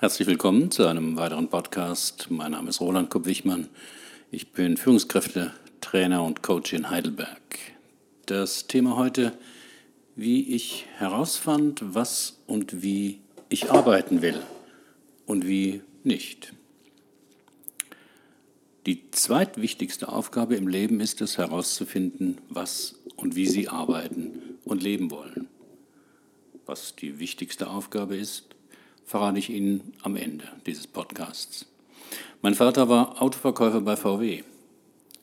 Herzlich willkommen zu einem weiteren Podcast. Mein Name ist Roland Kopp-Wichmann. Ich bin Führungskräftetrainer und Coach in Heidelberg. Das Thema heute, wie ich herausfand, was und wie ich arbeiten will und wie nicht. Die zweitwichtigste Aufgabe im Leben ist es herauszufinden, was und wie Sie arbeiten und leben wollen. Was die wichtigste Aufgabe ist, verrate ich Ihnen am Ende dieses Podcasts. Mein Vater war Autoverkäufer bei VW.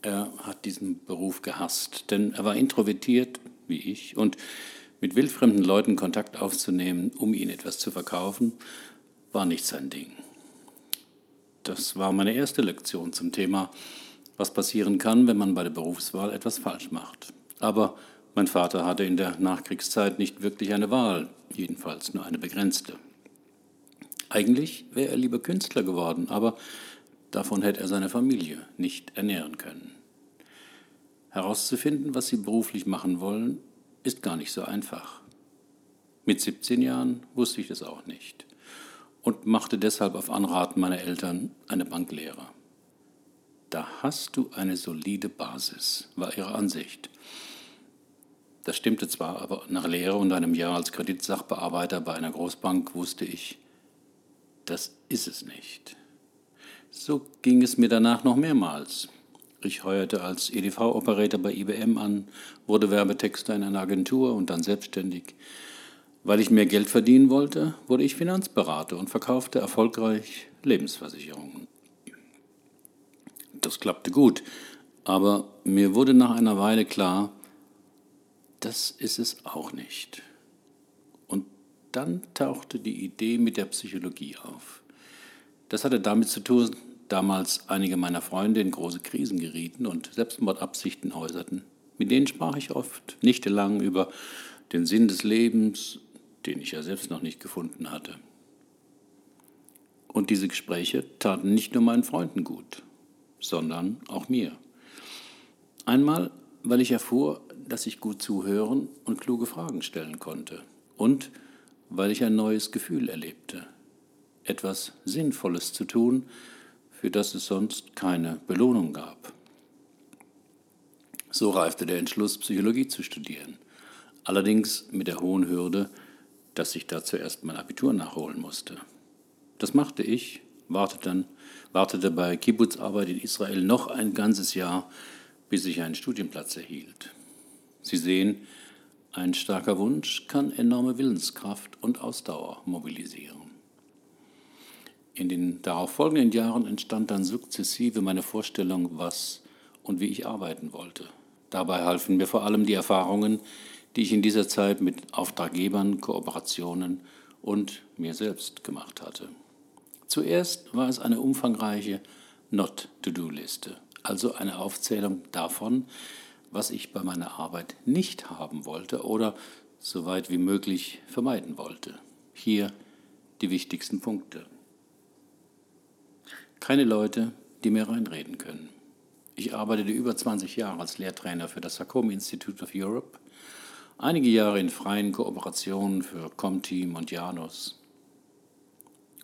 Er hat diesen Beruf gehasst, denn er war introvertiert wie ich und mit wildfremden Leuten Kontakt aufzunehmen, um ihnen etwas zu verkaufen, war nicht sein Ding. Das war meine erste Lektion zum Thema, was passieren kann, wenn man bei der Berufswahl etwas falsch macht. Aber mein Vater hatte in der Nachkriegszeit nicht wirklich eine Wahl, jedenfalls nur eine begrenzte. Eigentlich wäre er lieber Künstler geworden, aber davon hätte er seine Familie nicht ernähren können. Herauszufinden, was sie beruflich machen wollen, ist gar nicht so einfach. Mit 17 Jahren wusste ich das auch nicht und machte deshalb auf Anraten meiner Eltern eine Banklehre. Da hast du eine solide Basis, war ihre Ansicht. Das stimmte zwar, aber nach Lehre und einem Jahr als Kreditsachbearbeiter bei einer Großbank wusste ich, das ist es nicht. So ging es mir danach noch mehrmals. Ich heuerte als EDV-Operator bei IBM an, wurde Werbetexter in einer Agentur und dann selbstständig. Weil ich mehr Geld verdienen wollte, wurde ich Finanzberater und verkaufte erfolgreich Lebensversicherungen. Das klappte gut, aber mir wurde nach einer Weile klar, das ist es auch nicht. Dann tauchte die Idee mit der Psychologie auf. Das hatte damit zu tun, damals einige meiner Freunde in große Krisen gerieten und Selbstmordabsichten äußerten. Mit denen sprach ich oft, nächtelang über den Sinn des Lebens, den ich ja selbst noch nicht gefunden hatte. Und diese Gespräche taten nicht nur meinen Freunden gut, sondern auch mir. Einmal, weil ich erfuhr, dass ich gut zuhören und kluge Fragen stellen konnte. Und weil ich ein neues Gefühl erlebte, etwas Sinnvolles zu tun, für das es sonst keine Belohnung gab. So reifte der Entschluss, Psychologie zu studieren, allerdings mit der hohen Hürde, dass ich da zuerst mein Abitur nachholen musste. Das machte ich, wartete, dann, wartete bei Kibbutzarbeit in Israel noch ein ganzes Jahr, bis ich einen Studienplatz erhielt. Sie sehen, ein starker Wunsch kann enorme Willenskraft und Ausdauer mobilisieren. In den darauf folgenden Jahren entstand dann sukzessive meine Vorstellung, was und wie ich arbeiten wollte. Dabei halfen mir vor allem die Erfahrungen, die ich in dieser Zeit mit Auftraggebern, Kooperationen und mir selbst gemacht hatte. Zuerst war es eine umfangreiche Not-to-Do-Liste, also eine Aufzählung davon, was ich bei meiner Arbeit nicht haben wollte oder so weit wie möglich vermeiden wollte. Hier die wichtigsten Punkte. Keine Leute, die mir reinreden können. Ich arbeitete über 20 Jahre als Lehrtrainer für das Sarkomi Institute of Europe, einige Jahre in freien Kooperationen für Comteam und Janus.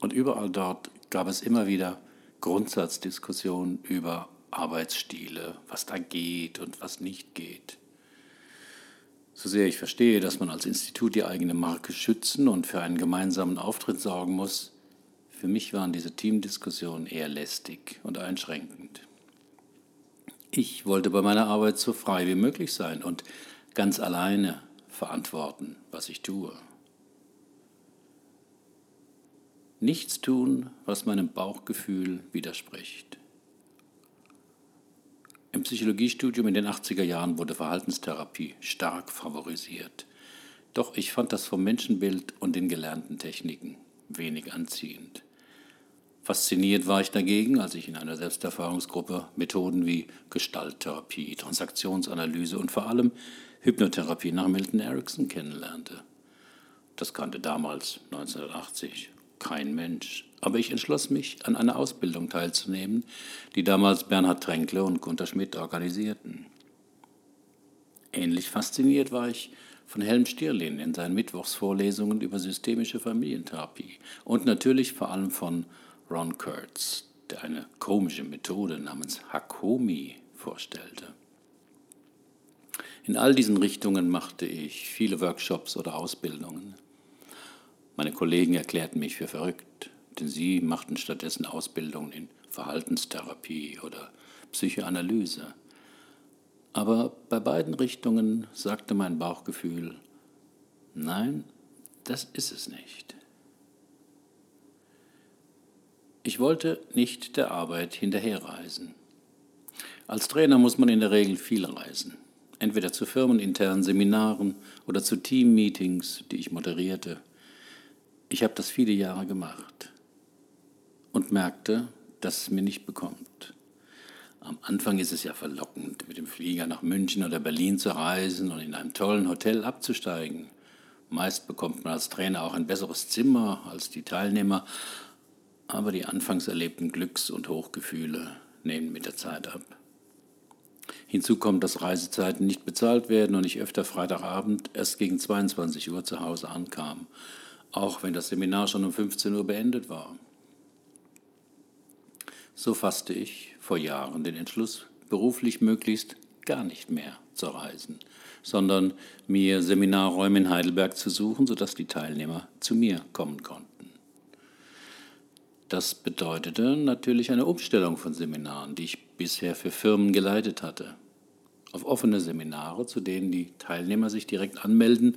Und überall dort gab es immer wieder Grundsatzdiskussionen über Arbeitsstile, was da geht und was nicht geht. So sehr ich verstehe, dass man als Institut die eigene Marke schützen und für einen gemeinsamen Auftritt sorgen muss, für mich waren diese Teamdiskussionen eher lästig und einschränkend. Ich wollte bei meiner Arbeit so frei wie möglich sein und ganz alleine verantworten, was ich tue. Nichts tun, was meinem Bauchgefühl widerspricht. Im Psychologiestudium in den 80er Jahren wurde Verhaltenstherapie stark favorisiert. Doch ich fand das vom Menschenbild und den gelernten Techniken wenig anziehend. Fasziniert war ich dagegen, als ich in einer Selbsterfahrungsgruppe Methoden wie Gestalttherapie, Transaktionsanalyse und vor allem Hypnotherapie nach Milton Erickson kennenlernte. Das kannte damals, 1980, kein Mensch. Aber ich entschloss mich, an einer Ausbildung teilzunehmen, die damals Bernhard Tränkle und Gunter Schmidt organisierten. Ähnlich fasziniert war ich von Helm Stirlin in seinen Mittwochsvorlesungen über systemische Familientherapie und natürlich vor allem von Ron Kurtz, der eine komische Methode namens Hakomi vorstellte. In all diesen Richtungen machte ich viele Workshops oder Ausbildungen. Meine Kollegen erklärten mich für verrückt, denn sie machten stattdessen Ausbildungen in Verhaltenstherapie oder Psychoanalyse. Aber bei beiden Richtungen sagte mein Bauchgefühl, nein, das ist es nicht. Ich wollte nicht der Arbeit hinterherreisen. Als Trainer muss man in der Regel viel reisen, entweder zu firmeninternen Seminaren oder zu Teammeetings, die ich moderierte. Ich habe das viele Jahre gemacht und merkte, dass es mir nicht bekommt. Am Anfang ist es ja verlockend, mit dem Flieger nach München oder Berlin zu reisen und in einem tollen Hotel abzusteigen. Meist bekommt man als Trainer auch ein besseres Zimmer als die Teilnehmer, aber die anfangs erlebten Glücks- und Hochgefühle nehmen mit der Zeit ab. Hinzu kommt, dass Reisezeiten nicht bezahlt werden und ich öfter Freitagabend erst gegen 22 Uhr zu Hause ankam, auch wenn das Seminar schon um 15 Uhr beendet war. So fasste ich vor Jahren den Entschluss, beruflich möglichst gar nicht mehr zu reisen, sondern mir Seminarräume in Heidelberg zu suchen, sodass die Teilnehmer zu mir kommen konnten. Das bedeutete natürlich eine Umstellung von Seminaren, die ich bisher für Firmen geleitet hatte, auf offene Seminare, zu denen die Teilnehmer sich direkt anmelden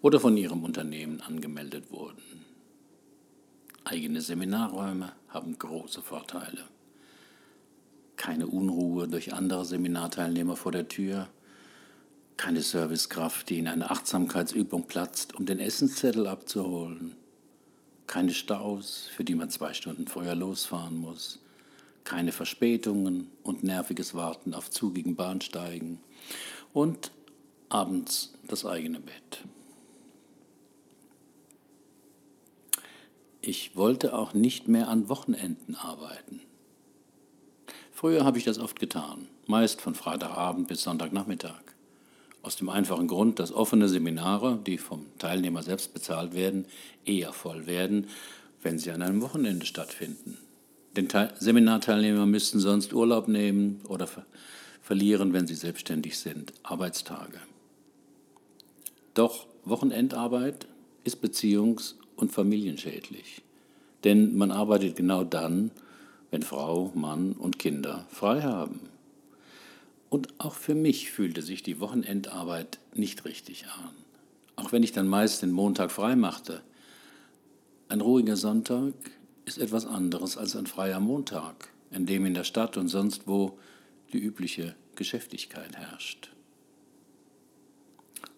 oder von ihrem Unternehmen angemeldet wurden. Eigene Seminarräume haben große Vorteile. Keine Unruhe durch andere Seminarteilnehmer vor der Tür, keine Servicekraft, die in eine Achtsamkeitsübung platzt, um den Essenszettel abzuholen, keine Staus, für die man zwei Stunden vorher losfahren muss, keine Verspätungen und nerviges Warten auf zugigen Bahnsteigen und abends das eigene Bett. Ich wollte auch nicht mehr an Wochenenden arbeiten. Früher habe ich das oft getan, meist von Freitagabend bis Sonntagnachmittag. Aus dem einfachen Grund, dass offene Seminare, die vom Teilnehmer selbst bezahlt werden, eher voll werden, wenn sie an einem Wochenende stattfinden. Denn Seminarteilnehmer müssten sonst Urlaub nehmen oder ver verlieren, wenn sie selbstständig sind, Arbeitstage. Doch Wochenendarbeit ist beziehungs- und familienschädlich. Denn man arbeitet genau dann, wenn Frau, Mann und Kinder frei haben. Und auch für mich fühlte sich die Wochenendarbeit nicht richtig an. Auch wenn ich dann meist den Montag frei machte. Ein ruhiger Sonntag ist etwas anderes als ein freier Montag, in dem in der Stadt und sonst wo die übliche Geschäftigkeit herrscht.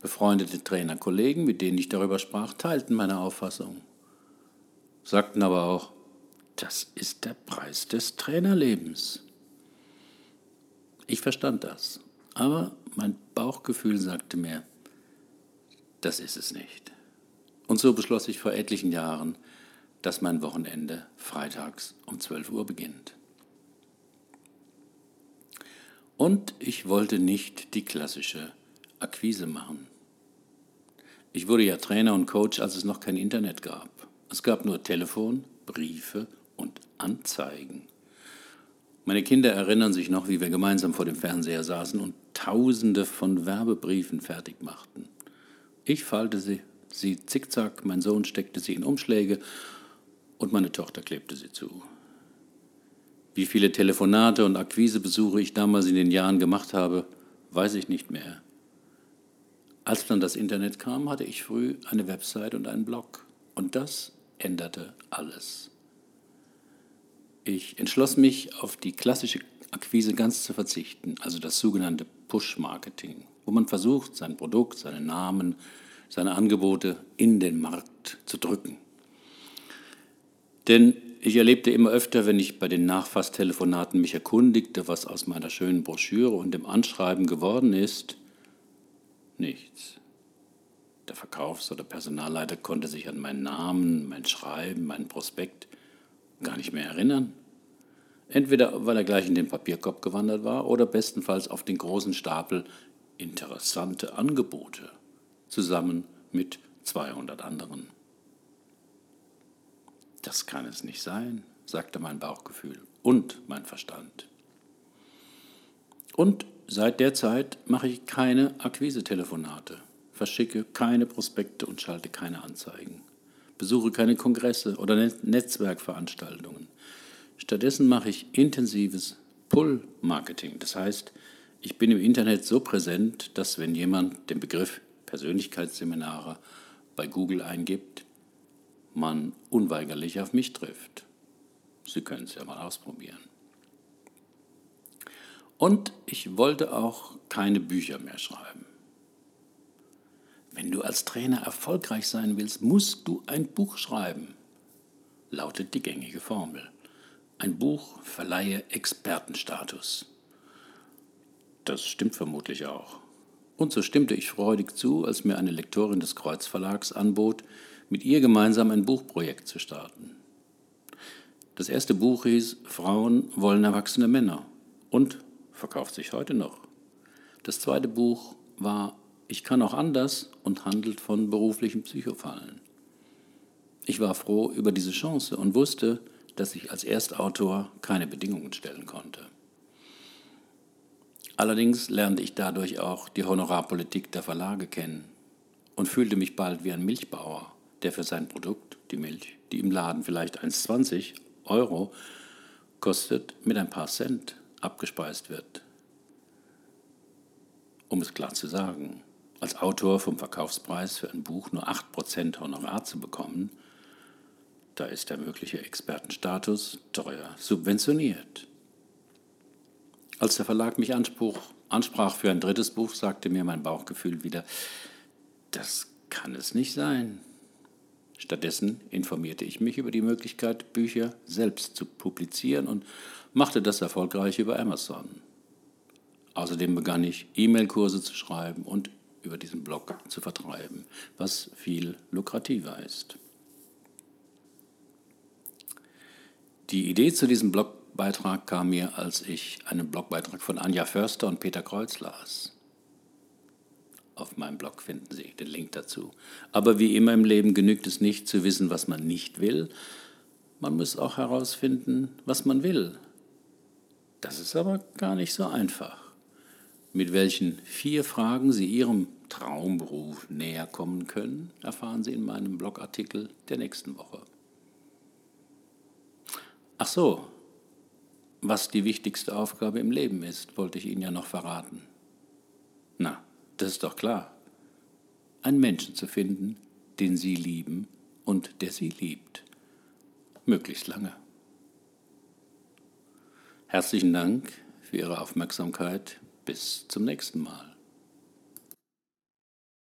Befreundete Trainerkollegen, mit denen ich darüber sprach, teilten meine Auffassung, sagten aber auch, das ist der Preis des Trainerlebens. Ich verstand das, aber mein Bauchgefühl sagte mir, das ist es nicht. Und so beschloss ich vor etlichen Jahren, dass mein Wochenende freitags um 12 Uhr beginnt. Und ich wollte nicht die klassische Akquise machen. Ich wurde ja Trainer und Coach, als es noch kein Internet gab. Es gab nur Telefon, Briefe und Anzeigen. Meine Kinder erinnern sich noch, wie wir gemeinsam vor dem Fernseher saßen und tausende von Werbebriefen fertig machten. Ich faltete sie, sie zickzack, mein Sohn steckte sie in Umschläge und meine Tochter klebte sie zu. Wie viele Telefonate und Akquisebesuche ich damals in den Jahren gemacht habe, weiß ich nicht mehr. Als dann das Internet kam, hatte ich früh eine Website und einen Blog. Und das änderte alles. Ich entschloss mich, auf die klassische Akquise ganz zu verzichten, also das sogenannte Push-Marketing, wo man versucht, sein Produkt, seinen Namen, seine Angebote in den Markt zu drücken. Denn ich erlebte immer öfter, wenn ich bei den Nachfasstelefonaten mich erkundigte, was aus meiner schönen Broschüre und dem Anschreiben geworden ist, nichts. Der Verkaufs- oder Personalleiter konnte sich an meinen Namen, mein Schreiben, meinen Prospekt gar nicht mehr erinnern. Entweder weil er gleich in den Papierkorb gewandert war oder bestenfalls auf den großen Stapel interessante Angebote zusammen mit 200 anderen. Das kann es nicht sein, sagte mein Bauchgefühl und mein Verstand. Und seit der Zeit mache ich keine Akquise-Telefonate, verschicke keine Prospekte und schalte keine Anzeigen, besuche keine Kongresse oder Netzwerkveranstaltungen. Stattdessen mache ich intensives Pull-Marketing. Das heißt, ich bin im Internet so präsent, dass wenn jemand den Begriff Persönlichkeitsseminare bei Google eingibt, man unweigerlich auf mich trifft. Sie können es ja mal ausprobieren. Und ich wollte auch keine Bücher mehr schreiben. Wenn du als Trainer erfolgreich sein willst, musst du ein Buch schreiben, lautet die gängige Formel. Ein Buch verleihe Expertenstatus. Das stimmt vermutlich auch. Und so stimmte ich freudig zu, als mir eine Lektorin des Kreuzverlags anbot, mit ihr gemeinsam ein Buchprojekt zu starten. Das erste Buch hieß Frauen wollen erwachsene Männer und verkauft sich heute noch. Das zweite Buch war Ich kann auch anders und handelt von beruflichen Psychofallen. Ich war froh über diese Chance und wusste, dass ich als Erstautor keine Bedingungen stellen konnte. Allerdings lernte ich dadurch auch die Honorarpolitik der Verlage kennen und fühlte mich bald wie ein Milchbauer, der für sein Produkt, die Milch, die im Laden vielleicht 1,20 Euro kostet, mit ein paar Cent abgespeist wird. Um es klar zu sagen, als Autor vom Verkaufspreis für ein Buch nur 8% Honorar zu bekommen, da ist der mögliche Expertenstatus teuer subventioniert. Als der Verlag mich Anspruch, ansprach für ein drittes Buch, sagte mir mein Bauchgefühl wieder, das kann es nicht sein. Stattdessen informierte ich mich über die Möglichkeit, Bücher selbst zu publizieren und machte das erfolgreich über Amazon. Außerdem begann ich, E-Mail-Kurse zu schreiben und über diesen Blog zu vertreiben, was viel lukrativer ist. Die Idee zu diesem Blogbeitrag kam mir, als ich einen Blogbeitrag von Anja Förster und Peter Kreuz las. Auf meinem Blog finden Sie den Link dazu. Aber wie immer im Leben genügt es nicht zu wissen, was man nicht will. Man muss auch herausfinden, was man will. Das ist aber gar nicht so einfach. Mit welchen vier Fragen Sie Ihrem Traumberuf näher kommen können, erfahren Sie in meinem Blogartikel der nächsten Woche. Ach so, was die wichtigste Aufgabe im Leben ist, wollte ich Ihnen ja noch verraten. Das ist doch klar. Einen Menschen zu finden, den Sie lieben und der Sie liebt. Möglichst lange. Herzlichen Dank für Ihre Aufmerksamkeit. Bis zum nächsten Mal.